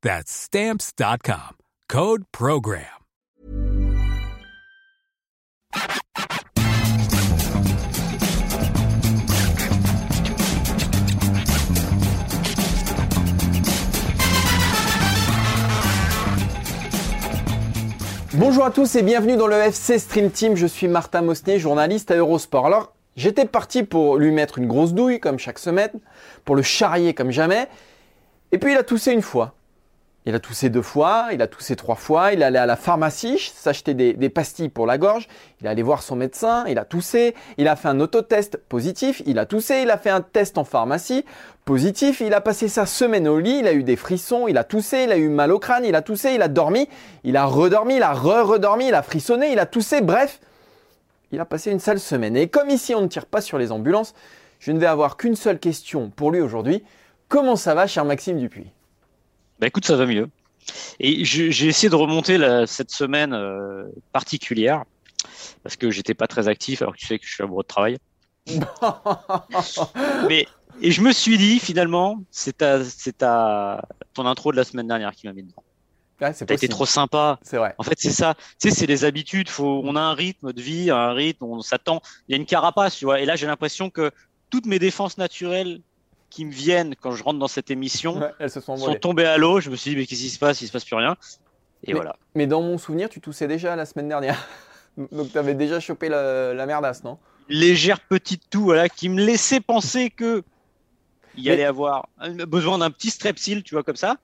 That's Stamps.com. Code Program. Bonjour à tous et bienvenue dans le FC Stream Team. Je suis Martin Mosnier, journaliste à Eurosport. Alors, j'étais parti pour lui mettre une grosse douille comme chaque semaine, pour le charrier comme jamais. Et puis il a toussé une fois. Il a toussé deux fois, il a toussé trois fois, il allé à la pharmacie s'acheter des, pastilles pour la gorge, il est allé voir son médecin, il a toussé, il a fait un autotest positif, il a toussé, il a fait un test en pharmacie positif, il a passé sa semaine au lit, il a eu des frissons, il a toussé, il a eu mal au crâne, il a toussé, il a dormi, il a redormi, il a re-redormi, il a frissonné, il a toussé, bref, il a passé une sale semaine. Et comme ici on ne tire pas sur les ambulances, je ne vais avoir qu'une seule question pour lui aujourd'hui. Comment ça va, cher Maxime Dupuis bah écoute, ça va mieux. Et j'ai essayé de remonter cette semaine euh, particulière parce que j'étais pas très actif alors que tu sais que je suis amoureux de travail. Mais et je me suis dit finalement, c'est ta, ta, ton intro de la semaine dernière qui m'a mis dedans. Ouais, T'as été trop sympa. C'est vrai. En fait, c'est ça. Tu sais, c'est les habitudes. Faut, on a un rythme de vie, un rythme. On s'attend. Il y a une carapace, tu vois. Et là, j'ai l'impression que toutes mes défenses naturelles qui me viennent quand je rentre dans cette émission elles se sont, sont tombées à l'eau. Je me suis dit, mais qu'est-ce qui se passe? Il se passe plus rien. Et mais, voilà. Mais dans mon souvenir, tu toussais déjà la semaine dernière. Donc tu avais déjà chopé la, la merdasse, non? Légère petite toux, voilà, qui me laissait penser que il y allait avoir besoin d'un petit strepsil, tu vois, comme ça.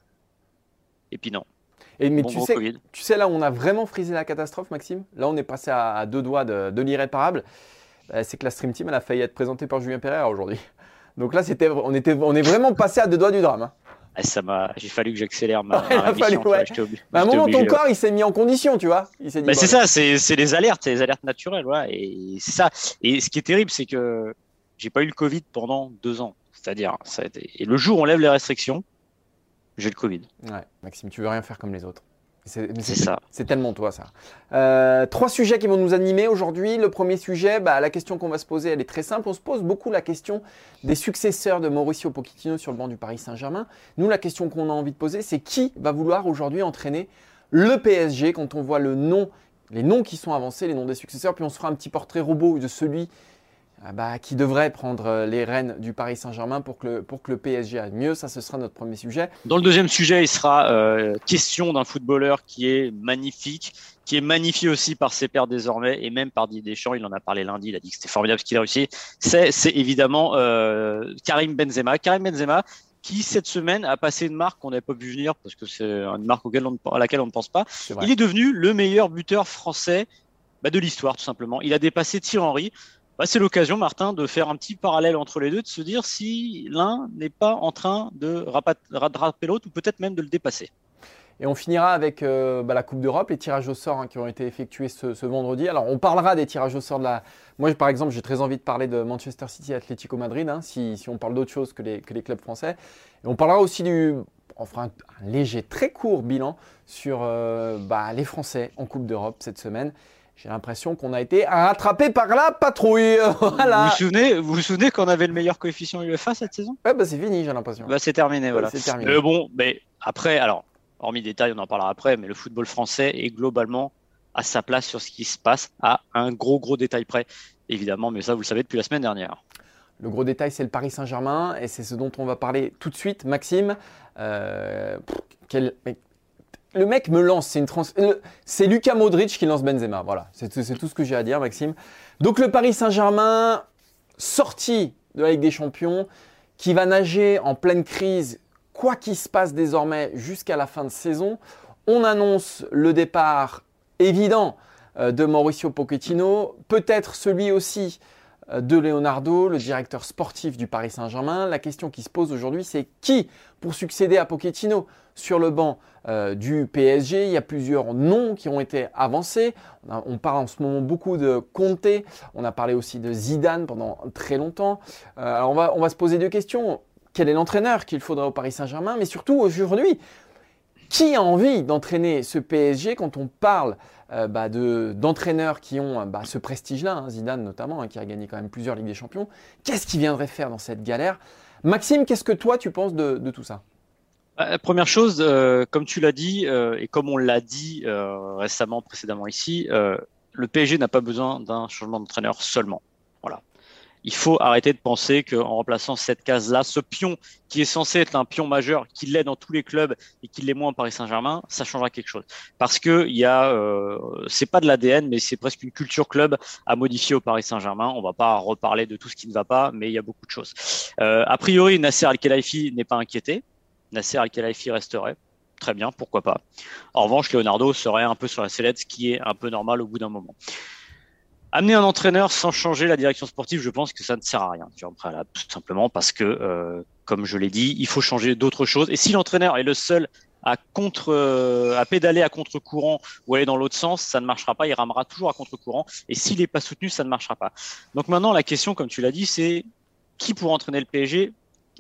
Et puis non. Et mais tu, sais, tu sais, là on a vraiment frisé la catastrophe, Maxime Là, on est passé à, deux doigts de, de l'irréparable. Bah, c'est que la Stream Team, elle a failli être présentée par Julien Pereira aujourd'hui. Donc là, c'était, on, était, on est vraiment passé à deux doigts du drame. Hein. Ah, ça m'a, j'ai fallu que j'accélère ma, ma fallu, ouais. bah, à un moment, ton corps, il s'est mis en condition, tu vois. Il bah, c'est ça, c'est, c'est les alertes, c'est les alertes naturelles, ouais. Et c'est ça. Et ce qui est terrible, c'est que j'ai pas eu le Covid pendant deux ans. C'est-à-dire, ça a été... et le jour où on lève les restrictions, j'ai le Covid. Ouais, Maxime, tu veux rien faire comme les autres. C'est ça. C'est tellement toi, ça. Euh, trois sujets qui vont nous animer aujourd'hui. Le premier sujet, bah, la question qu'on va se poser, elle est très simple. On se pose beaucoup la question des successeurs de Mauricio Pochettino sur le banc du Paris Saint-Germain. Nous, la question qu'on a envie de poser, c'est qui va vouloir aujourd'hui entraîner le PSG quand on voit le nom, les noms qui sont avancés, les noms des successeurs? Puis on se fera un petit portrait robot de celui bah, qui devrait prendre euh, les rênes du Paris Saint-Germain pour que, le, pour que le PSG aille mieux. Ça, ce sera notre premier sujet. Dans le deuxième sujet, il sera euh, question d'un footballeur qui est magnifique, qui est magnifié aussi par ses pairs désormais et même par Didier Deschamps. Il en a parlé lundi, il a dit que c'était formidable ce qu'il a réussi. C'est, c'est évidemment euh, Karim Benzema. Karim Benzema qui cette semaine a passé une marque qu'on n'avait pas vu venir parce que c'est une marque auquel on, à laquelle on ne pense pas. Il est devenu le meilleur buteur français bah, de l'histoire tout simplement. Il a dépassé Thierry Henry. Bah, c'est l'occasion, Martin, de faire un petit parallèle entre les deux, de se dire si l'un n'est pas en train de rattraper l'autre ou peut-être même de le dépasser. Et on finira avec euh, bah, la Coupe d'Europe, les tirages au sort hein, qui ont été effectués ce, vendredi. Alors on parlera des tirages au sort de la. Moi par exemple, j'ai très envie de parler de Manchester City Atlético Madrid, hein, si, on parle d'autre chose que les, que les, clubs français. Et on parlera aussi du. On fera un, léger, très court bilan sur euh, bah, les Français en Coupe d'Europe cette semaine. J'ai l'impression qu'on a été rattrapé par la patrouille. voilà. Vous vous souvenez, vous vous souvenez qu'on avait le meilleur coefficient UEFA cette saison? Ouais, bah c'est fini, j'ai l'impression. Bah c'est terminé, voilà. C'est terminé. bon, mais après, alors, hormis détails, on en parlera après, mais le football français est globalement à sa place sur ce qui se passe à un gros gros détail près, évidemment, mais ça vous le savez depuis la semaine dernière. Le gros détail, c'est le Paris Saint-Germain, et c'est ce dont on va parler tout de suite. Maxime, euh, quel, le mec me lance. C'est c'est Lucas Modric qui lance Benzema. Voilà, c'est tout ce que j'ai à dire, Maxime. Donc le Paris Saint-Germain sorti de la Ligue des Champions, qui va nager en pleine crise, quoi qu'il se passe désormais jusqu'à la fin de saison. On annonce le départ évident euh, de Mauricio Pochettino, peut-être celui aussi euh, de Leonardo, le directeur sportif du Paris Saint-Germain. La question qui se pose aujourd'hui, c'est qui pour succéder à Pochettino sur le banc euh, du PSG Il y a plusieurs noms qui ont été avancés. On, parle en ce moment beaucoup de Conte. On a parlé aussi de Zidane pendant très longtemps. Euh, alors on va, on va se poser deux questions. Quel est l'entraîneur qu'il faudra au Paris Saint-Germain? Mais surtout aujourd'hui, qui a envie d'entraîner ce PSG quand on parle euh, bah, d'entraîneurs qui ont bah, ce prestige-là, hein, Zidane notamment, hein, qui a gagné quand même plusieurs Ligues des Champions? Qu'est-ce qu'il viendrait faire dans cette galère? Maxime, qu'est-ce que toi tu penses de, tout ça? Bah, Première chose, euh, comme tu l'as dit, euh, et comme on l'a dit récemment, précédemment ici, le PSG n'a pas besoin d'un changement d'entraîneur seulement. Voilà il faut arrêter de penser qu'en remplaçant cette case-là, ce pion qui est censé être un pion majeur, qui l'est dans tous les clubs et qui l'est moins en Paris Saint-Germain, ça changera quelque chose. Parce que il y a, euh, c'est pas de l'ADN, mais c'est presque une culture club à modifier au Paris Saint-Germain. On va pas reparler de tout ce qui ne va pas, mais il y a beaucoup de choses. Euh, a priori, Nasser Al-Khelaifi n'est pas inquiété. Nasser Al-Khelaifi resterait. Très bien, pourquoi pas. En revanche, Leonardo serait un peu sur la sellette, ce qui est un peu normal au bout d'un moment. Amener un entraîneur sans changer la direction sportive, je pense que ça ne sert à rien, tout simplement parce que, euh, comme je l'ai dit, il faut changer d'autres choses. Et si l'entraîneur est le seul à euh, à pédaler à contre-courant ou aller dans l'autre sens, ça ne marchera pas. Il ramera toujours à contre-courant. Et s'il n'est pas soutenu, ça ne marchera pas. Donc maintenant, la question, comme tu l'as dit, c'est qui pour entraîner le PSG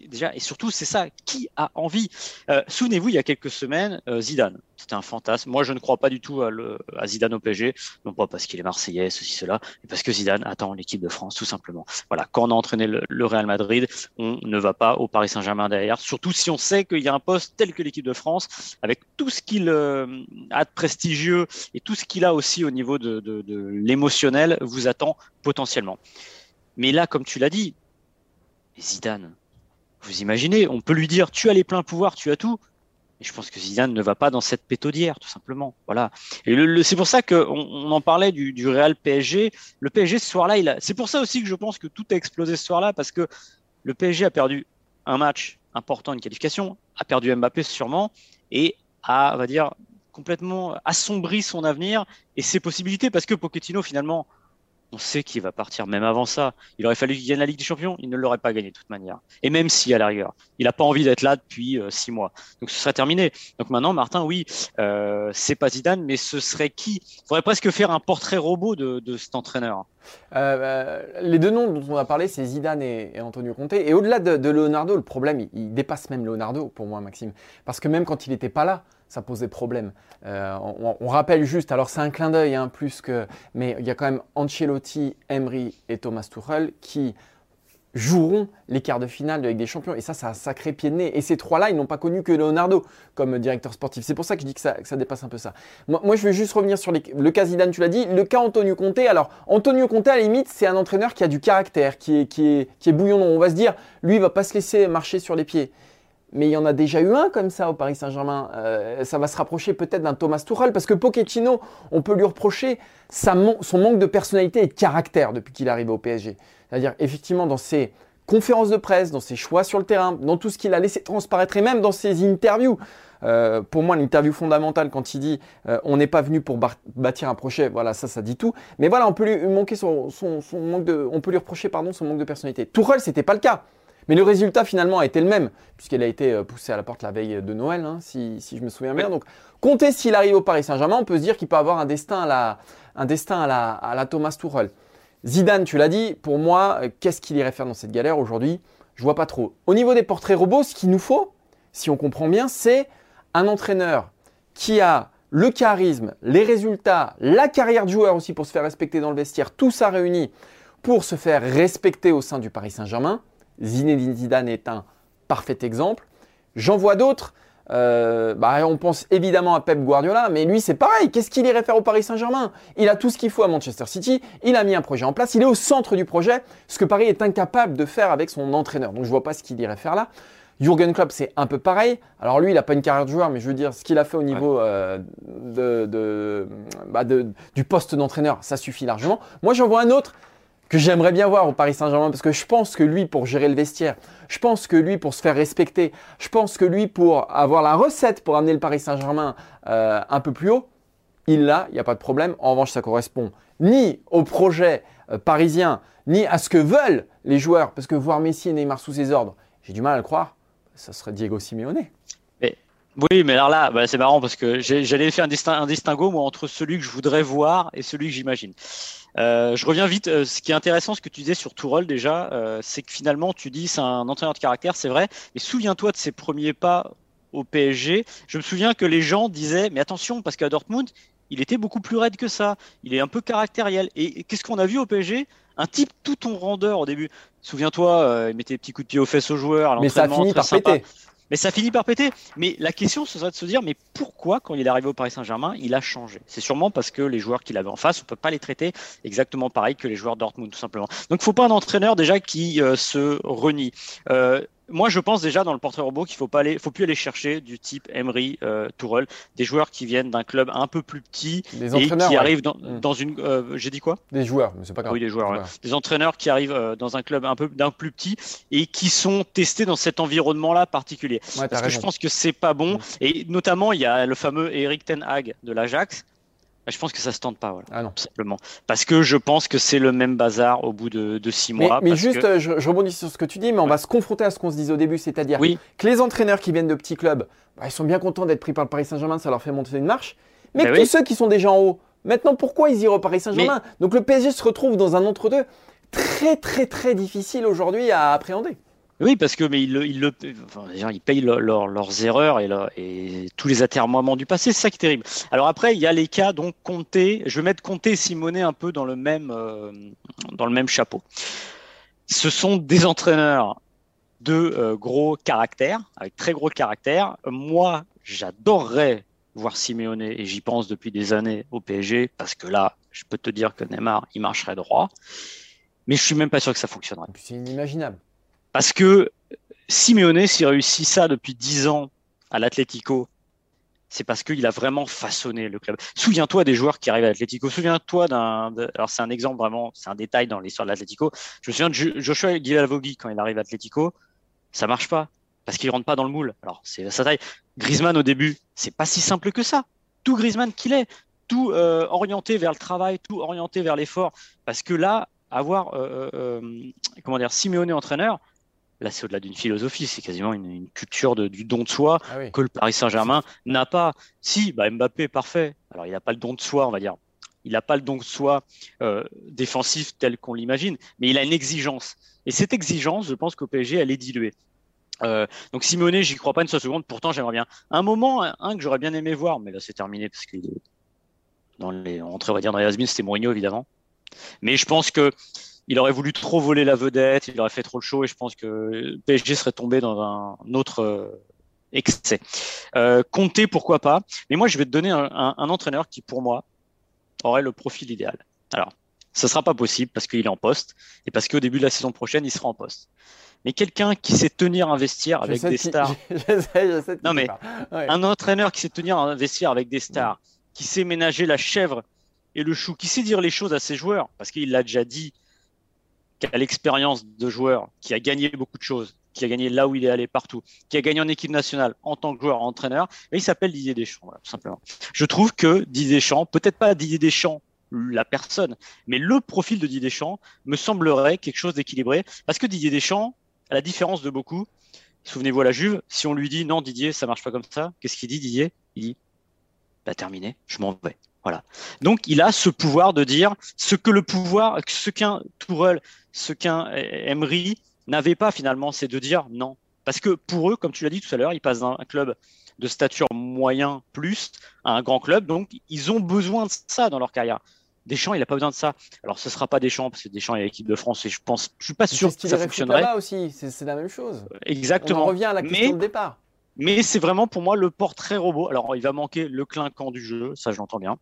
déjà, et surtout, c'est ça, qui a envie euh, Souvenez-vous, il y a quelques semaines, euh, Zidane, c'était un fantasme. Moi, je ne crois pas du tout à, Zidane au PSG, non pas parce qu'il est marseillais, ceci, cela, mais parce que Zidane attend l'équipe de France, tout simplement. Voilà, quand on a entraîné le, Real Madrid, on ne va pas au Paris Saint-Germain derrière, surtout si on sait qu'il y a un poste tel que l'équipe de France, avec tout ce qu'il euh, a de prestigieux et tout ce qu'il a aussi au niveau de l'émotionnel, vous attend potentiellement. Mais là, comme tu l'as dit, Zidane, vous imaginez, on peut lui dire tu as les pleins pouvoirs, tu as tout. Et je pense que Zidane ne va pas dans cette pétaudière, tout simplement. Voilà. Et le, c'est pour ça qu'on on en parlait du, du Real PSG. Le PSG ce soir-là, il a... c'est pour ça aussi que je pense que tout a explosé ce soir-là parce que le PSG a perdu un match important, une qualification, a perdu Mbappé sûrement et a, on va dire, complètement assombri son avenir et ses possibilités parce que Pochettino finalement on sait qu'il va partir même avant ça. Il aurait fallu qu'il gagne la Ligue des Champions, il ne l'aurait pas gagné de toute manière. Et même si à la rigueur, il n'a pas envie d'être là depuis euh, six mois. Donc ce serait terminé. Donc maintenant, Martin, oui, euh, c'est pas Zidane, mais ce serait qui? Il faudrait presque faire un portrait robot de, cet entraîneur. Euh, les deux noms dont on a parlé, c'est Zidane et, Antonio Conte. Et au-delà de, Leonardo, le problème, il, dépasse même Leonardo pour moi, Maxime. Parce que même quand il n'était pas là, ça posait problème. Euh, on, rappelle juste, alors c'est un clin d'œil hein, plus que, mais il y a quand même Ancelotti, Emery et Thomas Tuchel qui joueront les quarts de finale Ligue des Champions. Et ça, c'est un sacré pied de nez. Et ces trois-là, ils n'ont pas connu que Leonardo comme directeur sportif. C'est pour ça que je dis que ça, dépasse un peu ça. Moi, je veux juste revenir sur le cas Zidane, tu l'as dit. Le cas Antonio Conte. Alors, Antonio Conte, à la limite, c'est un entraîneur qui a du caractère, qui est, qui est, qui est bouillon. On va se dire, lui, il va pas se laisser marcher sur les pieds mais il y en a déjà eu un comme ça au Paris Saint-Germain. Euh, ça va se rapprocher peut-être d'un Thomas Tuchel parce que Pochettino, on peut lui reprocher son manque de personnalité et de caractère depuis qu'il est arrivé au PSG. C'est-à-dire effectivement dans ses conférences de presse, dans ses choix sur le terrain, dans tout ce qu'il a laissé transparaître et même dans ses interviews. Euh, pour moi, l'interview fondamentale quand il dit euh, on n'est pas venu pour bâtir un projet, voilà, ça, ça dit tout. Mais voilà, on peut lui on peut lui reprocher son manque de personnalité. Tuchel, c'était pas le cas. Mais le résultat finalement a été le même, puisqu'elle a été euh, poussée à la porte la veille de Noël, hein, si, je me souviens bien. Donc, comptez s'il arrive au Paris Saint-Germain, on peut se dire qu'il peut avoir un destin à la, un destin à la, à la Thomas Tuchel. Zidane, tu l'as dit, pour moi, euh, qu'est-ce qu'il irait faire dans cette galère aujourd'hui? Je vois pas trop. Au niveau des portraits robots, ce qu'il nous faut, si on comprend bien, c'est un entraîneur qui a le charisme, les résultats, la carrière de joueur aussi pour se faire respecter dans le vestiaire, tout ça réuni pour se faire respecter au sein du Paris Saint-Germain. Zinedine Zidane est un parfait exemple. J'en vois d'autres. Euh, bah, on pense évidemment à Pep Guardiola, mais lui c'est pareil. Qu'est-ce qu'il irait faire au Paris Saint-Germain? Il a tout ce qu'il faut à Manchester City. Il a mis un projet en place. Il est au centre du projet, ce que Paris est incapable de faire avec son entraîneur. Donc je vois pas ce qu'il irait faire là. Jürgen Klopp, c'est un peu pareil. Alors lui, il n'a pas une carrière de joueur, mais je veux dire, ce qu'il a fait au niveau euh, de, bah, de, du poste d'entraîneur, ça suffit largement. Moi, j'en vois un autre que j'aimerais bien voir au Paris Saint-Germain, parce que je pense que lui, pour gérer le vestiaire, je pense que lui, pour se faire respecter, je pense que lui, pour avoir la recette pour amener le Paris Saint-Germain euh, un peu plus haut, il l'a, il n'y a pas de problème. En revanche, ça correspond ni au projet euh, parisien, ni à ce que veulent les joueurs, parce que voir Messi et Neymar sous ses ordres, j'ai du mal à le croire, ça serait Diego Simeone. Oui, mais alors là, bah, c'est marrant parce que j'allais faire un, distinguo moi, entre celui que je voudrais voir et celui que j'imagine. Euh, je reviens vite. Euh, ce qui est intéressant, ce que tu disais sur Tourelle déjà, c'est que finalement, tu dis c'est un entraîneur de caractère, c'est vrai. Mais souviens-toi de ses premiers pas au PSG. Je me souviens que les gens disaient, mais attention, parce qu'à Dortmund, il était beaucoup plus raide que ça. Il est un peu caractériel. Et qu'est-ce qu'on a vu au PSG Un type tout en rondeur au début. Souviens-toi, euh, il mettait des petits coups de pied aux fesses aux joueurs. mais ça a fini par péter. Mais ça finit par péter. Mais la question, ce serait de se dire, mais pourquoi, quand il est arrivé au Paris Saint-Germain, il a changé? C'est sûrement parce que les joueurs qu'il avait en face, on peut pas les traiter exactement pareil que les joueurs Dortmund, tout simplement. Donc, il faut pas un entraîneur déjà qui euh, se renie. Euh, moi, je pense déjà dans le portrait robot qu'il faut pas aller, faut plus aller chercher du type Emery, euh, Tourelle, des joueurs qui viennent d'un club un peu plus petit et qui arrivent mm. dans, une. Euh, j'ai dit quoi? Des joueurs, mais c'est pas grave. Oui, des joueurs. Des entraîneurs qui arrivent euh, dans un club un peu d'un plus petit et qui sont testés dans cet environnement-là particulier. Parce que je pense que c'est pas bon. Mm. Et notamment, il y a le fameux Eric Ten Hag de l'Ajax je pense que ça se tente pas, voilà, ah non. simplement. Parce que je pense que c'est le même bazar au bout de, six mois. Mais, juste, euh, je, rebondis sur ce que tu dis, mais on va se confronter à ce qu'on se disait au début, c'est-à-dire que les entraîneurs qui viennent de petits clubs, bah, ils sont bien contents d'être pris par le Paris Saint-Germain, ça leur fait monter une marche. Mais bah tous ceux qui sont déjà en haut, maintenant pourquoi ils iront au Paris Saint-Germain? Donc le PSG se retrouve dans un entre-deux très très très difficile aujourd'hui à appréhender. Oui, parce que mais ils, ils, enfin, ils payent leurs erreurs et, et, tous les atermoiements du passé, c'est ça qui est terrible. Alors après, il y a les cas donc Comté, je vais mettre Comté et Simonet un peu dans le même euh, dans le même chapeau. Ce sont des entraîneurs de euh, gros caractère, avec très gros caractère. Moi, j'adorerais voir Simeone et j'y pense depuis des années au PSG parce que là, je peux te dire que Neymar, il marcherait droit. Mais je suis même pas sûr que ça fonctionnerait. C'est inimaginable. Parce que Simeone, s'il réussit ça depuis 10 ans à l'Atlético, c'est parce qu'il a vraiment façonné le club. Souviens-toi des joueurs qui arrivent à l'Atlético. Souviens-toi d'un. Alors, c'est un exemple vraiment, c'est un détail dans l'histoire de l'Atlético. Je me souviens de Joshua Guilavogui quand il arrive à l'Atlético. Ça marche pas parce qu'il rentre pas dans le moule. Alors, c'est sa taille. Griezmann, au début, c'est pas si simple que ça. Tout Griezmann qu'il est, tout euh, orienté vers le travail, tout orienté vers l'effort. Parce que là, avoir, euh, euh, comment dire, Simeone entraîneur, Là, c'est au-delà d'une philosophie, c'est quasiment une, culture du don de soi ah que le Paris Saint-Germain n'a pas. Si, bah, Mbappé, parfait. Alors, il n'a pas le don de soi, on va dire. Il n'a pas le don de soi euh, défensif tel qu'on l'imagine, mais il a une exigence. Et cette exigence, je pense qu'au PSG, elle est diluée. Euh, donc Simone, j'y crois pas une seule seconde. Pourtant, j'aimerais bien. Un moment, un que j'aurais bien aimé voir, mais là c'est terminé parce qu'il est dans les entrées, on va dire dans les has c'était Mourinho évidemment. Mais je pense que il aurait voulu trop voler la vedette, il aurait fait trop le show et je pense que PSG serait tombé dans un autre euh, excès. Euh, Compter, pourquoi pas? Mais moi, je vais te donner un, entraîneur qui, pour moi, aurait le profil idéal. Alors, ce sera pas possible parce qu'il est en poste et parce qu'au début de la saison prochaine, il sera en poste. Mais quelqu'un qui sait tenir un vestiaire avec des stars. non mais un entraîneur qui sait tenir un vestiaire avec des stars, qui sait ménager la chèvre et le chou, qui sait dire les choses à ses joueurs, parce qu'il l'a déjà dit qui a l'expérience de joueur, qui a gagné beaucoup de choses, qui a gagné là où il est allé partout, qui a gagné en équipe nationale en tant que joueur, entraîneur, et il s'appelle Didier Deschamps, simplement. Je trouve que Didier Deschamps, peut-être pas Didier Deschamps la personne, mais le profil de Didier Deschamps me semblerait quelque chose d'équilibré, parce que Didier Deschamps, à la différence de beaucoup, souvenez-vous à la Juve, si on lui dit non Didier, ça marche pas comme ça, qu'est-ce qu'il dit Didier? Il dit bah terminé, je m'en vais. Voilà. Donc il a ce pouvoir de dire ce que le pouvoir, ce qu'un Tourelle, ce qu'un Emery n'avait pas finalement, c'est de dire non. Parce que pour eux, comme tu l'as dit tout à l'heure, ils passent d'un club de stature moyen plus à un grand club, donc ils ont besoin de ça dans leur carrière. Deschamps, il n'a pas besoin de ça. Alors, ce ne sera pas Deschamps, parce que Deschamps est l'équipe de France, et je pense, je suis pas sûr que ça fonctionnerait. là aussi, c'est la même chose. Exactement. On revient à la question de départ. Mais c'est vraiment pour moi le portrait robot. Alors, il va manquer le clinquant du jeu, ça je l'entends bien.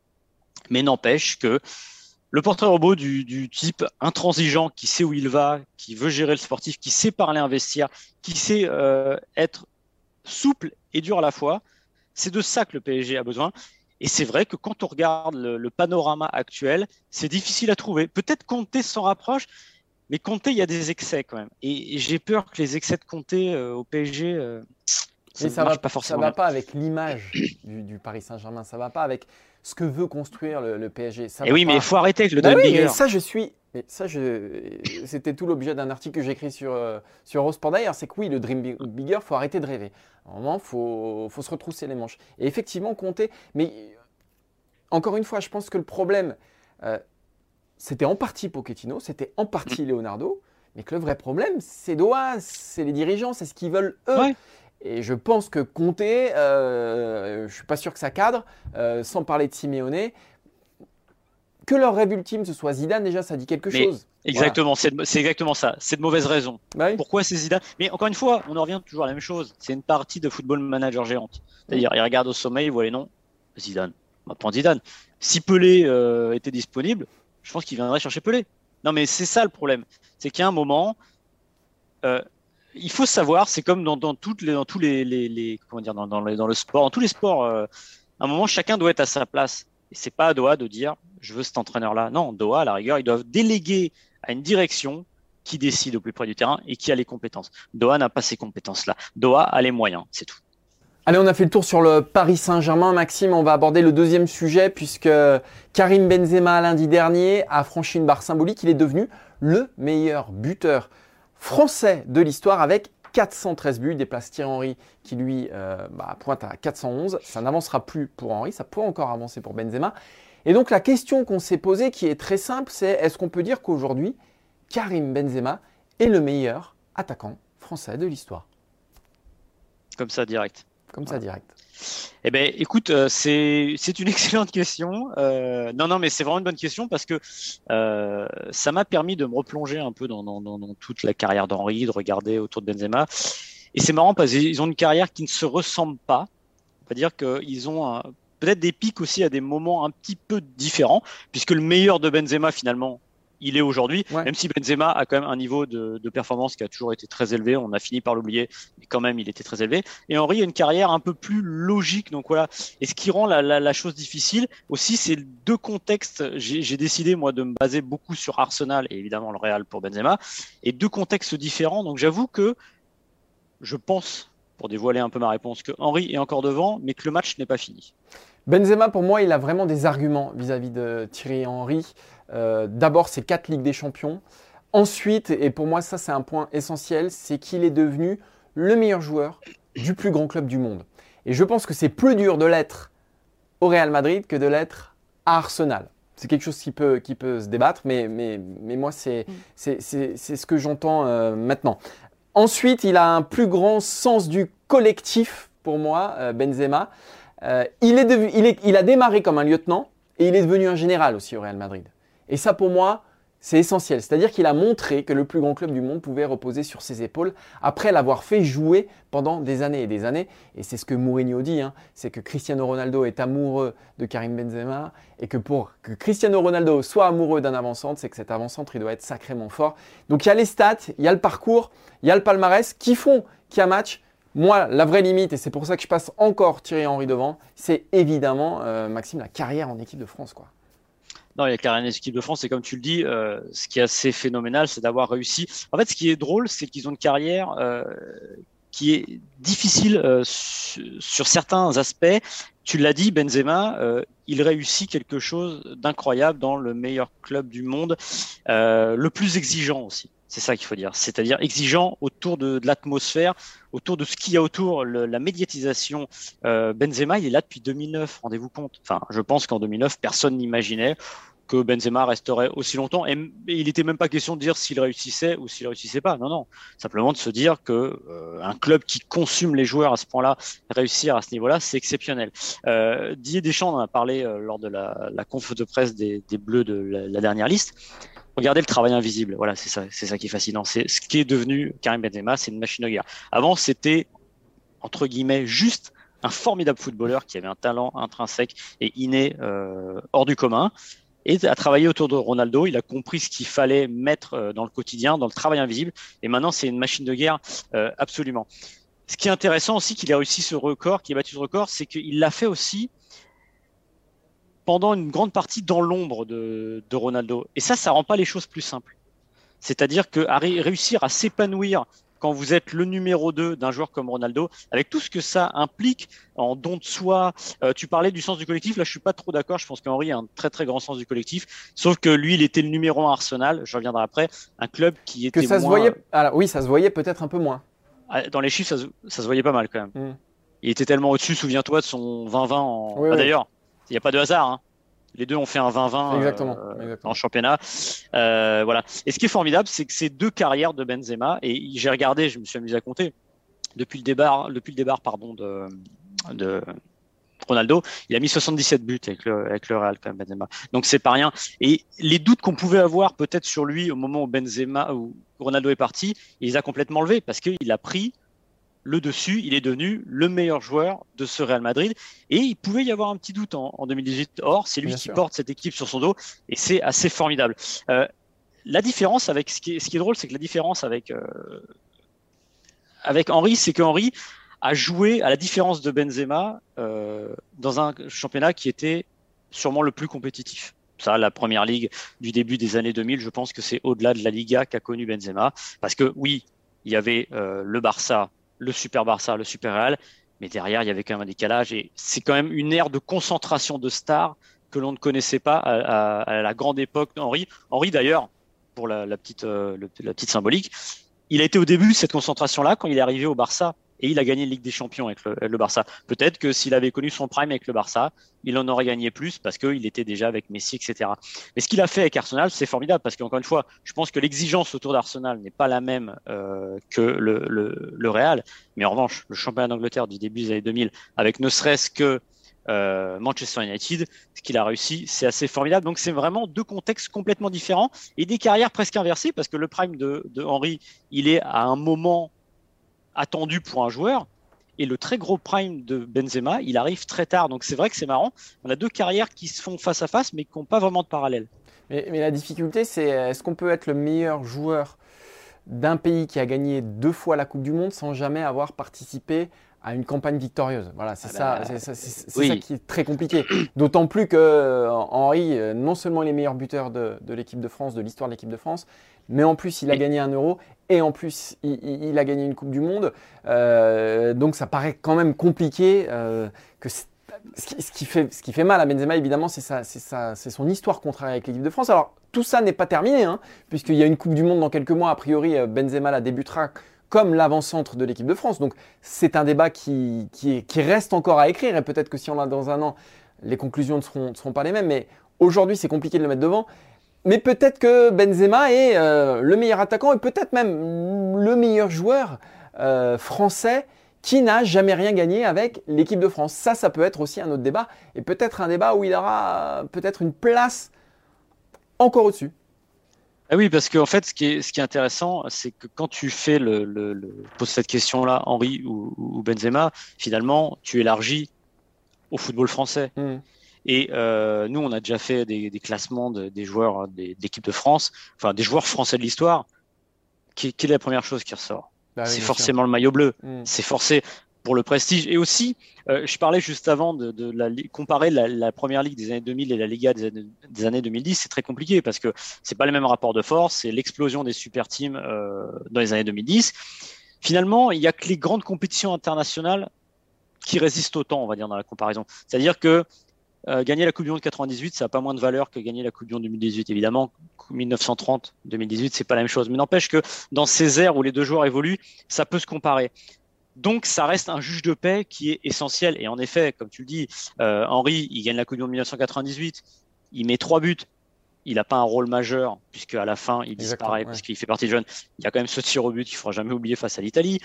Mais n'empêche que le portrait robot du, type intransigeant qui sait où il va, qui veut gérer le sportif, qui sait parler investir, qui sait euh, être souple et dur à la fois, c'est de ça que le PSG a besoin. Et c'est vrai que quand on regarde le, panorama actuel, c'est difficile à trouver. Peut-être Comté s'en rapproche, mais Comté, il y a des excès quand même. Et, j'ai peur que les excès de Comté euh, au PSG, euh, ça ne va pas forcément. Ça va pas avec l'image du, Paris Saint-Germain. Ça va pas avec ce que veut construire le, PSG. Ça et oui, mais il faut arrêter avec le bah oui, ça, je suis. Mais ça, je... c'était tout l'objet d'un article que j'ai écrit sur, euh, sur Eurosport d'ailleurs. C'est que oui, le Dream Bigger, il faut arrêter de rêver. À un moment, il faut, faut, se retrousser les manches. Et effectivement, compter. Mais encore une fois, je pense que le problème, euh, c'était en partie Pochettino, c'était en partie Leonardo. Mais que le vrai problème, c'est Doha, c'est les dirigeants, c'est ce qu'ils veulent eux. Et je pense que Comté, euh, je ne suis pas sûr que ça cadre, euh, sans parler de Simeone. Que leur rêve ultime ce soit Zidane, déjà, ça dit quelque chose. Exactement, c'est exactement ça. C'est de mauvaises raisons. Bah Pourquoi c'est Zidane? Mais encore une fois, on en revient toujours à la même chose. C'est une partie de football manager géante. C'est-à-dire, il regarde au sommet, il voit les noms. Zidane. On va prendre Zidane. Si Pelé euh, était disponible, je pense qu'il viendrait chercher Pelé. Non, mais c'est ça le problème. C'est qu'à un moment, il faut savoir, c'est comme dans, toutes les, dans tous les, comment dire, dans, dans, le sport, dans tous les sports, euh, à un moment, chacun doit être à sa place. Et c'est pas à Doha de dire, je veux cet entraîneur-là. Non, Doha, à la rigueur, ils doivent déléguer à une direction qui décide au plus près du terrain et qui a les compétences. Doha n'a pas ces compétences-là. Doha a les moyens, c'est tout. Allez, on a fait le tour sur le Paris Saint-Germain. Maxime, on va aborder le deuxième sujet puisque Karim Benzema, lundi dernier, a franchi une barre symbolique. Il est devenu le meilleur buteur français de l'histoire avec 413 buts, déplace Thierry Henry qui lui euh, bah, pointe à 411. Ça n'avancera plus pour Henry, ça pourrait encore avancer pour Benzema. Et donc la question qu'on s'est posée qui est très simple, c'est est-ce qu'on peut dire qu'aujourd'hui, Karim Benzema est le meilleur attaquant français de l'histoire? Comme ça, direct. Comme ça, direct. Eh ben, écoute, euh, c'est une excellente question. Euh, non, non, mais c'est vraiment une bonne question parce que euh, ça m'a permis de me replonger un peu dans, toute la carrière d'Henri, de regarder autour de Benzema. Et c'est marrant parce qu'ils ont une carrière qui ne se ressemble pas. On va dire qu'ils ont peut-être des pics aussi à des moments un petit peu différents, puisque le meilleur de Benzema finalement, il est aujourd'hui, même si Benzema a quand même un niveau de, performance qui a toujours été très élevé, on a fini par l'oublier, mais quand même il était très élevé. Et Henri a une carrière un peu plus logique, donc voilà. Et ce qui rend la, chose difficile aussi, c'est deux contextes. J'ai décidé moi de me baser beaucoup sur Arsenal et évidemment le Real pour Benzema, et deux contextes différents. Donc j'avoue que je pense, pour dévoiler un peu ma réponse, que Henri est encore devant, mais que le match n'est pas fini. Benzema, pour moi, il a vraiment des arguments vis-à-vis de Thierry Henry. Euh, d'abord, c'est quatre Ligues des Champions. Ensuite, et pour moi, ça, c'est un point essentiel, c'est qu'il est devenu le meilleur joueur du plus grand club du monde. Et je pense que c'est plus dur de l'être au Real Madrid que de l'être à Arsenal. C'est quelque chose qui peut, qui peut se débattre, mais, mais, mais moi, c'est ce que j'entends euh, maintenant. Ensuite, il a un plus grand sens du collectif, pour moi, euh, Benzema. Est, il a démarré comme un lieutenant et il est devenu un général aussi au Real Madrid. Et ça, pour moi, c'est essentiel. C'est-à-dire qu'il a montré que le plus grand club du monde pouvait reposer sur ses épaules après l'avoir fait jouer pendant des années et des années. Et c'est ce que Mourinho dit, hein. c'est que Cristiano Ronaldo est amoureux de Karim Benzema et que pour que Cristiano Ronaldo soit amoureux d'un avant-centre, c'est que cet avant-centre, il doit être sacrément fort. Donc il y a les stats, il y a le parcours, il y a le palmarès qui font qu'il y a match. Moi, la vraie limite, et c'est pour ça que je passe encore Thierry Henry devant, c'est évidemment, euh, Maxime, la carrière en équipe de France. quoi. Non, il y a carrément équipe de France. Et comme tu le dis, euh, ce qui est assez phénoménal, c'est d'avoir réussi. En fait, ce qui est drôle, c'est qu'ils ont une carrière euh, qui est difficile sur, certains aspects. Tu l'as dit, Benzema, il réussit quelque chose d'incroyable dans le meilleur club du monde, le plus exigeant aussi. C'est ça qu'il faut dire. C'est-à-dire exigeant autour de, l'atmosphère, autour de ce qu'il y a autour, le, la médiatisation. Euh, Benzema, il est là depuis 2009, rendez-vous compte. Enfin, je pense qu'en 2009, personne n'imaginait que Benzema resterait aussi longtemps. Et, il n'était même pas question de dire s'il réussissait ou s'il réussissait pas. Non, non. Simplement de se dire que euh, un club qui consume les joueurs à ce point-là, réussir à ce niveau-là, c'est exceptionnel. Euh, Didier Deschamps en a parlé euh, lors de la, la conf de presse des, Bleus de la, dernière liste. Regardez le travail invisible. Voilà, c'est ça, c'est ça qui est fascinant. C'est ce qui est devenu Karim Benzema, c'est une machine de guerre. Avant, c'était entre guillemets juste un formidable footballeur qui avait un talent intrinsèque et inné hors du commun. Et a travaillé autour de Ronaldo. Il a compris ce qu'il fallait mettre euh, dans le quotidien, dans le travail invisible. Et maintenant, c'est une machine de guerre euh, absolument. Ce qui est intéressant aussi, qu'il a réussi ce record, qu'il a battu ce record, c'est qu'il l'a fait aussi pendant une grande partie dans l'ombre de, Ronaldo. Et ça, ça rend pas les choses plus simples. C'est-à-dire que réussir à s'épanouir quand vous êtes le numéro 2 d'un joueur comme Ronaldo, avec tout ce que ça implique en don de soi. Euh, tu parlais du sens du collectif, là je suis pas trop d'accord, je pense qu'Henri a un très très grand sens du collectif, sauf que lui il était le numéro 1 Arsenal, je reviendrai après, un club qui était que ça se voyait alors oui, ça se voyait peut-être un peu moins. Ah, dans les chiffres ça se, ça se voyait pas mal quand même. Hmm. Il était tellement au-dessus, souviens-toi de son 20-20 en ah, d'ailleurs, il n'y a pas de hasard hein. Les deux ont fait un 20-20 euh, en championnat. Euh, voilà. Et ce qui est formidable, c'est que ces deux carrières de Benzema, et j'ai regardé, je me suis amusé à compter, depuis le départ, depuis le départ pardon, de, de Ronaldo, il a mis 77 buts avec le, avec le Real quand même, Benzema. Donc c'est pas rien. Et les doutes qu'on pouvait avoir peut-être sur lui au moment où Benzema, où Ronaldo est parti, il les a complètement enlevés parce qu'il a pris le dessus, il est devenu le meilleur joueur de ce Real Madrid. Et il pouvait y avoir un petit doute en, 2018. Or, c'est lui qui porte cette équipe sur son dos et c'est assez formidable. Euh, la différence avec ce qui est, ce qui est drôle, c'est que la différence avec euh, avec Henry, c'est qu'Henry a joué à la différence de Benzema euh, dans un championnat qui était sûrement le plus compétitif. Ça, la première ligue du début des années 2000, je pense que c'est au-delà de la Liga qu'a connu Benzema, parce que oui, il y avait le Barça le Super Barça, le Super Real, mais derrière, il y avait quand même un décalage et c'est quand même une ère de concentration de stars que l'on ne connaissait pas à, la grande époque d'Henri. Henri, d'ailleurs, pour la, petite, euh, la petite symbolique, il a été au début de cette concentration-là quand il est arrivé au Barça et il a gagné la Ligue des Champions avec le, Barça. Peut-être que s'il avait connu son prime avec le Barça, il en aurait gagné plus parce qu'il était déjà avec Messi, etc. Mais ce qu'il a fait avec Arsenal, c'est formidable parce qu'encore une fois, je pense que l'exigence autour d'Arsenal n'est pas la même euh, que le, Real. Mais en revanche, le championnat d'Angleterre du début des années 2000, avec ne serait-ce que euh, Manchester United, ce qu'il a réussi, c'est assez formidable. Donc c'est vraiment deux contextes complètement différents et des carrières presque inversées parce que le prime de, de Henry, il est à un moment attendu pour un joueur. Et le très gros prime de Benzema, il arrive très tard. Donc c'est vrai que c'est marrant. On a deux carrières qui se font face à face, mais qui n'ont pas vraiment de parallèle. Mais, la difficulté, c'est est-ce qu'on peut être le meilleur joueur d'un pays qui a gagné deux fois la Coupe du Monde sans jamais avoir participé à une campagne victorieuse? Voilà, c'est ah ça, c'est ça qui est très compliqué. D'autant plus que euh, Henri, euh, non seulement les meilleurs buteurs de, de l'équipe de France, de l'histoire de l'équipe de France, mais en plus il a gagné un euro et en plus il, a gagné une Coupe du Monde. Euh, donc ça paraît quand même compliqué que ce qui, fait, ce qui fait mal à Benzema, évidemment, c'est son histoire contraire avec l'équipe de France. Alors, tout ça n'est pas terminé, hein, puisqu'il y a une Coupe du Monde dans quelques mois. A priori, Benzema la débutera comme l'avant-centre de l'équipe de France. Donc c'est un débat qui, qui, reste encore à écrire et peut-être que si on l'a dans un an, les conclusions ne seront, seront pas les mêmes. Mais aujourd'hui, c'est compliqué de le mettre devant. Mais peut-être que Benzema est euh, le meilleur attaquant et peut-être même le meilleur joueur euh, français qui n'a jamais rien gagné avec l'équipe de France. Ça, ça peut être aussi un autre débat et peut-être un débat où il aura peut-être une place encore au-dessus. Ah oui, parce qu'en fait, ce qui est, ce qui est intéressant, c'est que quand tu fais le, le, le poses cette question-là, Henri ou, Benzema, finalement, tu élargis au football français. Hmm. Et euh, nous, on a déjà fait des, des classements de, des joueurs d'équipe de France, enfin des joueurs français de l'histoire. Quelle est la première chose qui ressort? Bah C'est forcément le maillot bleu. Hmm. C'est forcé pour le prestige. Et aussi, euh, je parlais juste avant de, de la, comparer la, la, première ligue des années 2000 et la Liga des années, des années 2010. C'est très compliqué parce que c'est pas les mêmes rapports de force. C'est l'explosion des super teams euh, dans les années 2010. Finalement, il y a que les grandes compétitions internationales qui résistent autant, on va dire, dans la comparaison. C'est-à-dire que euh, gagner la Coupe du Monde 98, ça n'a pas moins de valeur que gagner la Coupe du Monde 2018. Évidemment, 1930, 2018, c'est pas la même chose. Mais n'empêche que dans ces ères où les deux joueurs évoluent, ça peut se comparer. Donc, ça reste un juge de paix qui est essentiel. Et en effet, comme tu le dis, euh, Henri, il gagne la Coupe du Monde 1998, il met trois buts. Il n'a pas un rôle majeur, puisque à la fin, il disparaît parce qu'il fait partie de jeunes. Il y a quand même ce tir au but qu'il ne faudra jamais oublier face à l'Italie.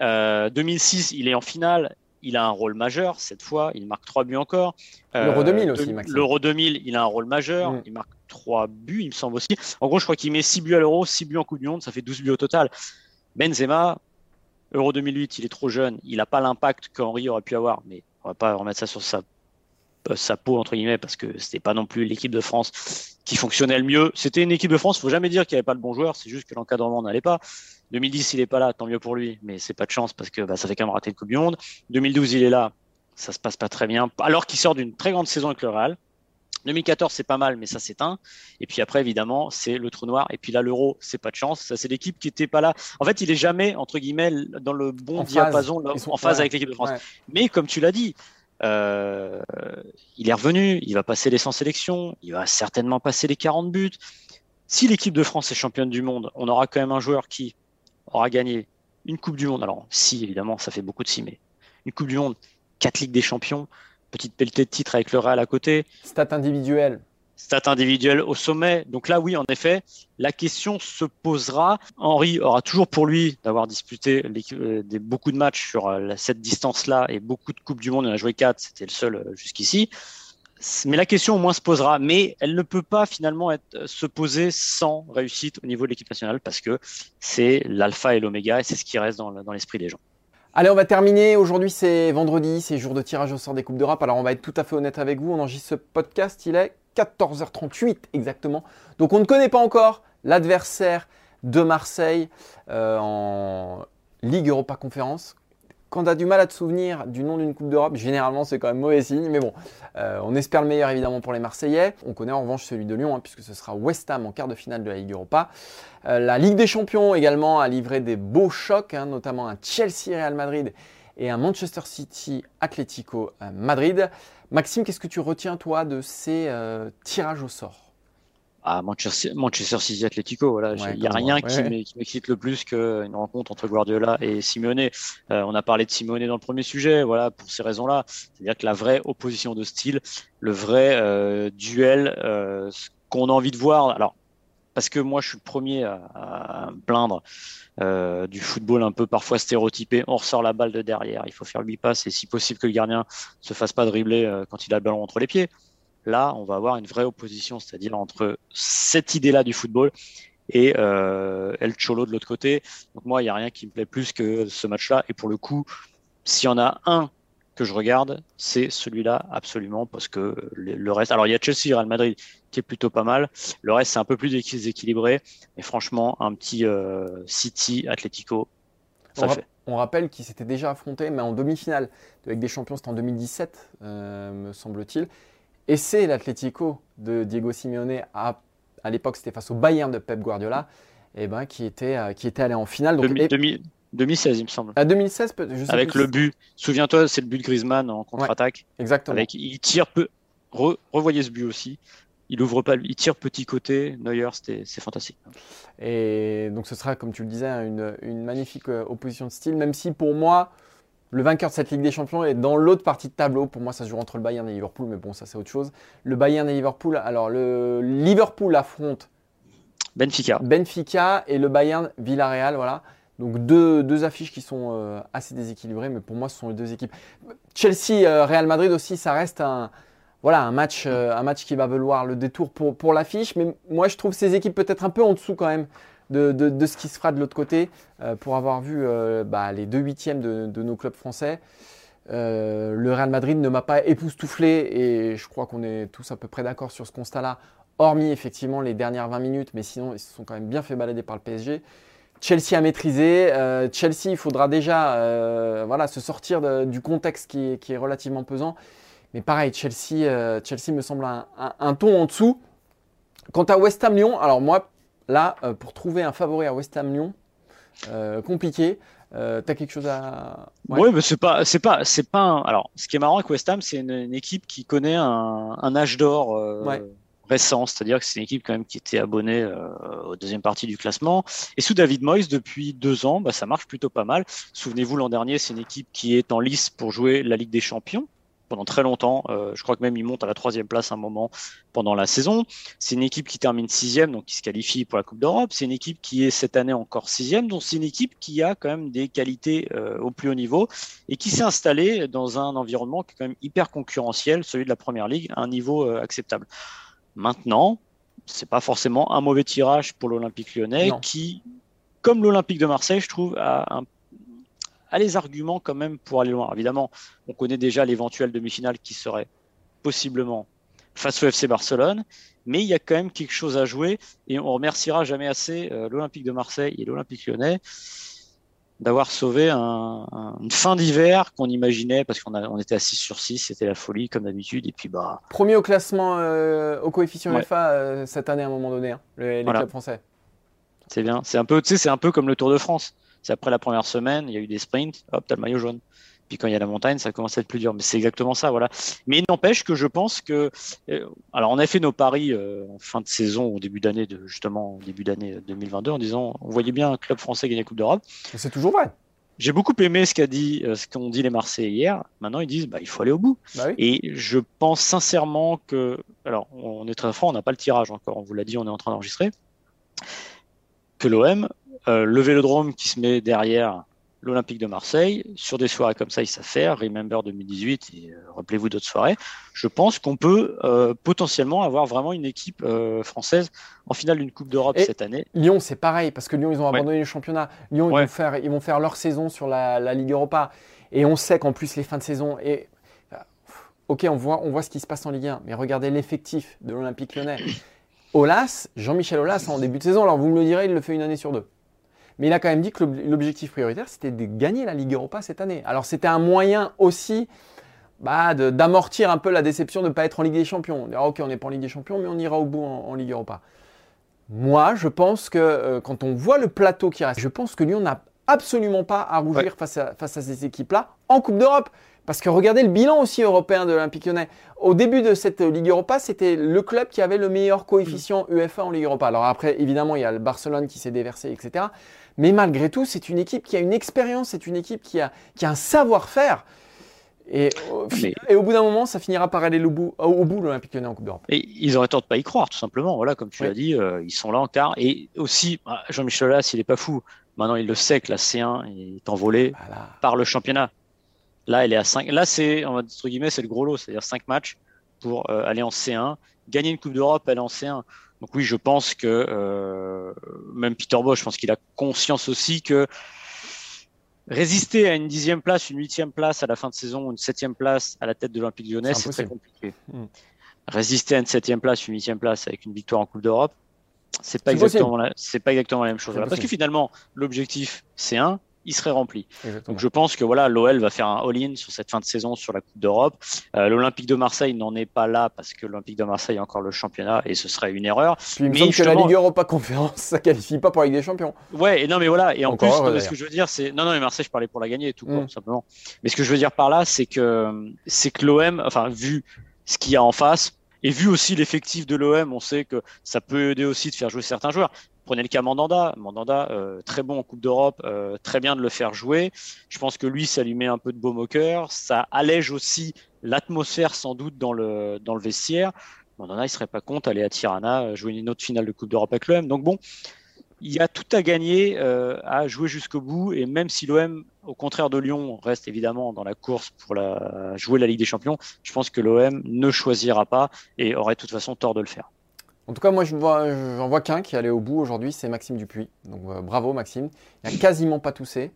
Euh, 2006, il est en finale. Il a un rôle majeur cette fois. Il marque trois buts encore. Euh, L'Euro 2000 aussi, Maxime. L'Euro 2000, il a un rôle majeur. Mm. Il marque trois buts, il me semble aussi. En gros, je crois qu'il met six buts à l'Euro, six buts en Coupe du Monde. Ça fait 12 buts au total. Benzema, Euro 2008, il est trop jeune, il n'a pas l'impact qu'Henri aurait pu avoir, mais on va pas remettre ça sur sa sa peau entre guillemets parce que c'était pas non plus l'équipe de France qui fonctionnait le mieux. C'était une équipe de France, faut jamais dire qu'il n'y avait pas de bons joueurs, c'est juste que l'encadrement n'allait pas. 2010, il est pas là, tant mieux pour lui, mais c'est pas de chance parce que bah, ça fait quand même rater le Coupe du Monde. 2012, il est là, ça se passe pas très bien, alors qu'il sort d'une très grande saison avec le Real. 2014, c'est pas mal, mais ça s'éteint. Et puis après, évidemment, c'est le trou noir. Et puis là, l'euro, c'est pas de chance. Ça, c'est l'équipe qui était pas là. En fait, il est jamais, entre guillemets, dans le bon diapason, en phase avec l'équipe de France. Mais comme tu l'as dit, euh, il est revenu, il va passer les 100 sélections, il va certainement passer les 40 buts. Si l'équipe de France est championne du monde, on aura quand même un joueur qui aura gagné une Coupe du Monde. Alors, si, évidemment, ça fait beaucoup de si, mais une Coupe du Monde, quatre Ligues des Champions, petite pelletée de titres avec le Real à côté. Stat individuel. Stat individuel au sommet. Donc là, oui, en effet, la question se posera. Henri aura toujours pour lui d'avoir disputé euh, beaucoup de matchs sur euh, cette distance-là et beaucoup de Coupes du Monde. Il en a joué quatre, c'était le seul euh, jusqu'ici. Mais la question au moins se posera, mais elle ne peut pas finalement se poser sans réussite au niveau de l'équipe nationale parce que c'est l'alpha et l'oméga et c'est ce qui reste dans l'esprit des gens. Allez, on va terminer. Aujourd'hui, c'est vendredi, c'est jour de tirage au sort des Coupes d'Europe. Alors, on va être tout à fait honnête avec vous. On enregistre ce podcast, il est 14h38 exactement. Donc, on ne connaît pas encore l'adversaire de Marseille euh, en Ligue Europa Conférence quand tu as du mal à te souvenir du nom d'une Coupe d'Europe, généralement c'est quand même mauvais signe. Mais bon, euh, on espère le meilleur évidemment pour les Marseillais. On connaît en revanche celui de Lyon, hein, puisque ce sera West Ham en quart de finale de la Ligue Europa. Euh, la Ligue des Champions également a livré des beaux chocs, hein, notamment un Chelsea-Real Madrid et un Manchester City Atlético euh, Madrid. Maxime, qu'est-ce que tu retiens toi de ces tirages au sort? À Manchester, Manchester City Atletico. Voilà, il n'y a rien qui m'excite le plus qu'une rencontre entre Guardiola et Simeone. Euh, on a parlé de Simeone dans le premier sujet, voilà, pour ces raisons-là. C'est-à-dire que la vraie opposition de style, le vrai euh, duel euh, qu'on a envie de voir. Alors, parce que moi, je suis le premier à, me plaindre euh, du football un peu parfois stéréotypé. On ressort la balle de derrière, il faut faire huit passes et si possible que le gardien se fasse pas dribbler euh, quand il a le ballon entre les pieds. Là, on va avoir une vraie opposition, c'est-à-dire entre cette idée-là du football et euh, El Cholo de l'autre côté. Donc moi, il n'y a rien qui me plaît plus que ce match-là. Et pour le coup, s'il y en a un que je regarde, c'est celui-là absolument parce que le reste. Alors il y a Chelsea, Real Madrid qui est plutôt pas mal. Le reste c'est un peu plus déséquilibré. Mais franchement, un petit euh, City, Atletico, ça on fait. On rappelle qu'ils s'étaient déjà affrontés, mais en demi-finale avec des champions, c'était en 2017, euh, me semble-t-il. Et c'est l'Atlético de Diego Simeone à, à l'époque, c'était face au Bayern de Pep Guardiola, et eh ben, qui, était, euh, qui était allé en finale. Donc, 2016, il me semble. À 2016, je sais Avec le but. Souviens-toi, c'est le but de Griezmann en contre-attaque. exactement. Avec, il tire peu. revoyez ce but aussi. Il ouvre pas, il tire petit côté. Neuer, c'est fantastique. Et donc, ce sera, comme tu le disais, une, une magnifique euh, opposition de style, même si pour moi, le vainqueur de cette Ligue des Champions est dans l'autre partie de tableau. Pour moi, ça se joue entre le Bayern et Liverpool, mais bon, ça c'est autre chose. Le Bayern et Liverpool. Alors, le Liverpool affronte Benfica. Benfica et le Bayern Villarreal, voilà. Donc deux, deux affiches qui sont euh, assez déséquilibrées, mais pour moi, ce sont les deux équipes. Chelsea, euh, Real Madrid aussi, ça reste un, voilà, un match, euh, un match qui va valoir le détour pour, l'affiche. Mais moi, je trouve ces équipes peut-être un peu en dessous quand même de, ce qui se fera de l'autre côté euh, pour avoir vu euh, bah, les deux huitièmes de, nos clubs français. Le Real Madrid ne m'a pas époustouflé et je crois qu'on est tous à peu près d'accord sur ce constat-là, hormis effectivement les dernières 20 minutes, mais sinon ils se sont quand même bien fait balader par le PSG. Chelsea a maîtrisé. Chelsea, il faudra déjà se sortir du contexte qui est, relativement pesant. Mais pareil, Chelsea, Chelsea me semble un, un, ton en dessous. Quant à West Ham Lyon, alors moi, Là, euh, pour trouver un favori à West Ham Lyon, euh, compliqué. Euh, tu as quelque chose à. Oui, mais c'est pas, c'est pas, c'est pas. Alors, ce qui est marrant avec West Ham, c'est une, équipe qui connaît un, âge d'or récent, c'est-à-dire que c'est une équipe quand même qui était abonnée aux deuxième partie du classement. Et sous David Moyes, depuis deux ans, bah, ça marche plutôt pas mal. Souvenez-vous, l'an dernier, c'est une équipe qui est en lice pour jouer la Ligue des Champions pendant très longtemps. Euh, je crois que même il monte à la troisième place un moment pendant la saison. C'est une équipe qui termine sixième, donc qui se qualifie pour la Coupe d'Europe. C'est une équipe qui est cette année encore sixième, donc c'est une équipe qui a quand même des qualités euh, au plus haut niveau et qui s'est installée dans un environnement qui est quand même hyper concurrentiel, celui de la Première Ligue, à un niveau euh, acceptable. Maintenant, c'est pas forcément un mauvais tirage pour l'Olympique lyonnais qui, comme l'Olympique de Marseille, je trouve, a un a les arguments quand même pour aller loin. Évidemment, on connaît déjà l'éventuelle demi-finale qui serait possiblement face au FC Barcelone, mais il y a quand même quelque chose à jouer et on remerciera jamais assez euh, l'Olympique de Marseille et l'Olympique lyonnais d'avoir sauvé une fin d'hiver qu'on imaginait parce qu'on on était à 6 sur 6, c'était la folie comme d'habitude et puis bah premier au classement euh, au coefficient UEFA euh, cette année à un moment donné hein, les, clubs français. C'est bien, c'est un peu tu sais c'est un peu comme le Tour de France. C'est après la première semaine, il y a eu des sprints, hop, t'as le maillot jaune. Puis quand il y a la montagne, ça commence à être plus dur. Mais c'est exactement ça, voilà. Mais il n'empêche que je pense que, euh, alors on a fait nos paris euh, en fin de saison, au début d'année, de, justement au début d'année 2022, en disant, on voyait bien un club français gagner la Coupe d'Europe. C'est toujours vrai. J'ai beaucoup aimé ce qu'a dit, euh, ce qu'ont dit les Marseillais hier. Maintenant, ils disent, bah, il faut aller au bout. Bah Et je pense sincèrement que, alors, on est très fort, on n'a pas le tirage encore. On vous l'a dit, on est en train d'enregistrer. Que l'OM, le Vélodrome qui se met derrière l'Olympique de Marseille, sur des soirées comme ça, il savent faire, Remember 2018 et euh, rappelez-vous d'autres soirées, je pense qu'on peut euh, potentiellement avoir vraiment une équipe euh, française en finale d'une Coupe d'Europe cette année. Lyon, c'est pareil, parce que Lyon, ils ont abandonné le championnat. Lyon, ils, vont faire, ils vont faire leur saison sur la, Ligue Europa. Et on sait qu'en plus, les fins de saison. Et, ok, on voit, on voit ce qui se passe en Ligue 1, mais regardez l'effectif de l'Olympique lyonnais. Olas, Jean-Michel Olas, en début de saison, alors vous me le direz, il le fait une année sur deux. Mais il a quand même dit que l'objectif prioritaire, c'était de gagner la Ligue Europa cette année. Alors c'était un moyen aussi bah, d'amortir un peu la déception de ne pas être en Ligue des Champions. On dira, ok, on n'est pas en Ligue des Champions, mais on ira au bout en, Ligue Europa. Moi, je pense que euh, quand on voit le plateau qui reste, je pense que Lyon n'a absolument pas à rougir face, à, face à ces équipes-là en Coupe d'Europe. Parce que regardez le bilan aussi européen de l'Olympique lyonnais. Au début de cette Ligue Europa, c'était le club qui avait le meilleur coefficient UEFA en Ligue Europa. Alors après, évidemment, il y a le Barcelone qui s'est déversé, etc. Mais malgré tout, c'est une équipe qui a une expérience, c'est une équipe qui a, qui a un savoir-faire. Et, et, au bout d'un moment, ça finira par aller au bout, au bout l'Olympique Lyonnais en Coupe d'Europe. Et ils auraient tort de pas y croire, tout simplement. Voilà, comme tu l'as dit, euh, ils sont là en quart. Et aussi, bah, Jean-Michel Aulas, il n'est pas fou. Maintenant, il le sait que la C1 est envolée par le championnat. Là, elle est à 5. Là, c'est, entre guillemets, c'est le gros lot, c'est-à-dire 5 matchs pour euh, aller en C1. Gagner une Coupe d'Europe, aller en C1. Donc oui, je pense que euh, même Peter Bosch, je pense qu'il a conscience aussi que résister à une dixième place, une huitième place à la fin de saison, une septième place à la tête de l'Olympique lyonnais, c'est très compliqué. Hmm. Résister à une septième place, une huitième place avec une victoire en Coupe d'Europe, c'est pas exactement c'est pas exactement la même chose. Parce que finalement, l'objectif c'est un, il serait rempli. Donc je pense que voilà, l'OL va faire un all-in sur cette fin de saison sur la Coupe d'Europe. Euh, L'Olympique de Marseille n'en est pas là parce que l'Olympique de Marseille a encore le championnat et ce serait une erreur. Puis il me semble que la Ligue Europa Conférence, ça qualifie pas pour la Ligue des Champions. Ouais, et non mais voilà, et en plus, ce que je veux dire, c'est non non mais Marseille, je parlais pour la gagner, tout mm. simplement. Mais ce que je veux dire par là, c'est que c'est que l'OM, enfin vu ce qu'il y a en face, et vu aussi l'effectif de l'OM, on sait que ça peut aider aussi de faire jouer certains joueurs. Prenez le cas Mandanda. Mandanda, euh, très bon en Coupe d'Europe, euh, très bien de le faire jouer. Je pense que lui, ça lui met un peu de baume au cœur. Ça allège aussi l'atmosphère sans doute dans le, vestiaire. Mandanda, il serait pas contre aller à Tirana, euh, jouer une autre finale de Coupe d'Europe avec l'OM. Donc bon, il y a tout à gagner à jouer jusqu'au bout. Et même si l'OM, au contraire de Lyon, reste évidemment dans la course pour jouer la Ligue des Champions, je pense que l'OM ne choisira pas et aurait de toute façon tort de le faire. En tout cas, moi, je vois, j'en vois qu'un qui est allé au bout aujourd'hui, c'est Maxime Dupuis. Donc euh, bravo, Maxime. Il n'a quasiment pas toussé.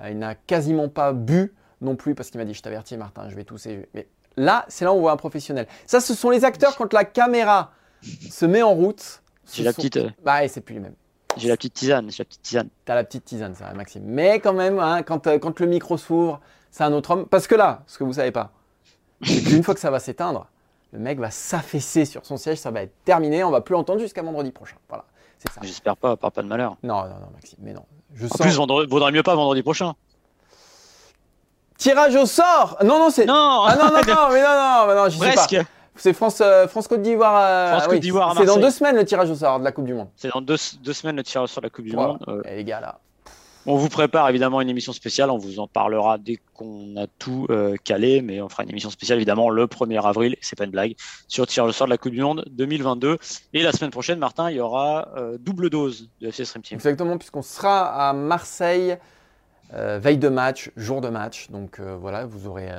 Euh, il n'a quasiment pas bu non plus parce qu'il m'a dit Je t'avertis, Martin, je vais tousser. Mais là, c'est là où on voit un professionnel. Ça, ce sont les acteurs quand la caméra se met en route. J'ai la petite. Euh, bah, c'est plus le même. J'ai la petite tisane. J'ai la petite tisane. T'as la petite tisane, ça, Maxime. Mais quand même, hein, quand, quand le micro s'ouvre, c'est un autre homme. Parce que là, ce que vous savez pas, c'est qu'une fois que ça va s'éteindre, le mec va s'affaisser sur son siège, ça va être terminé, on va plus l'entendre jusqu'à vendredi prochain. Voilà, c'est ça. J'espère pas, par pas de malheur. Non, non, non, Maxime, mais non. Je en plus, vaudrait mieux pas vendredi prochain. Tirage au sort Non, non, c'est. Non Ah non, non, non, mais non, non, non, je Presque. sais pas. C'est France, euh, France Côte d'Ivoire. Euh, France Côte d'Ivoire. c'est dans deux semaines le tirage au sort de la Coupe du Monde. C'est dans deux, deux, semaines le tirage au sort de la Coupe du Monde. Euh... les gars là. On vous prépare évidemment une émission spéciale, on vous en parlera dès qu'on a tout euh, calé, mais on fera une émission spéciale évidemment le 1er avril, c'est pas une blague, sur le sort de la Coupe du Monde 2022. Et la semaine prochaine, Martin, il y aura euh, double dose de FC Stream Team. Exactement, puisqu'on sera à Marseille, euh, veille de match, jour de match. Donc voilà, vous aurez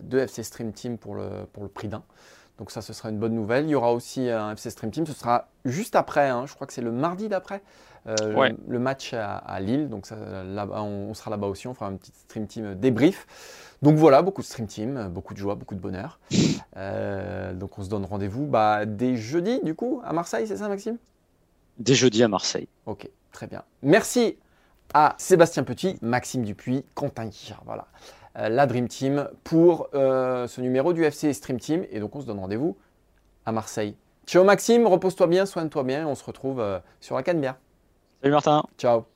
deux FC Stream Team pour le, pour prix d'un. Donc ça, ce sera une bonne nouvelle. Il y aura aussi un FC Stream Team. Ce sera juste après. hein. Je crois que c'est le mardi d'après. Euh, le- Ouais. le, match à, à Lille. Donc ça, là-bas, on, on sera là-bas aussi. On fera un petit Stream Team débrief. Donc voilà, beaucoup de Stream Team, beaucoup de joie, beaucoup de bonheur. Euh, donc on se donne rendez-vous bah, dès jeudi, du coup, à Marseille, c'est ça, Maxime? Dès jeudi à Marseille. Ok, très bien. Merci à Sébastien Petit, Maxime Dupuis, Quentin Guichard. Voilà, Euh, la Dream Team pour euh, ce numéro du FC Stream Team. Et donc, on se donne rendez-vous à Marseille. Ciao Maxime, repose-toi bien, soigne-toi bien. On se retrouve sur la Canebière. Salut Martin. Ciao.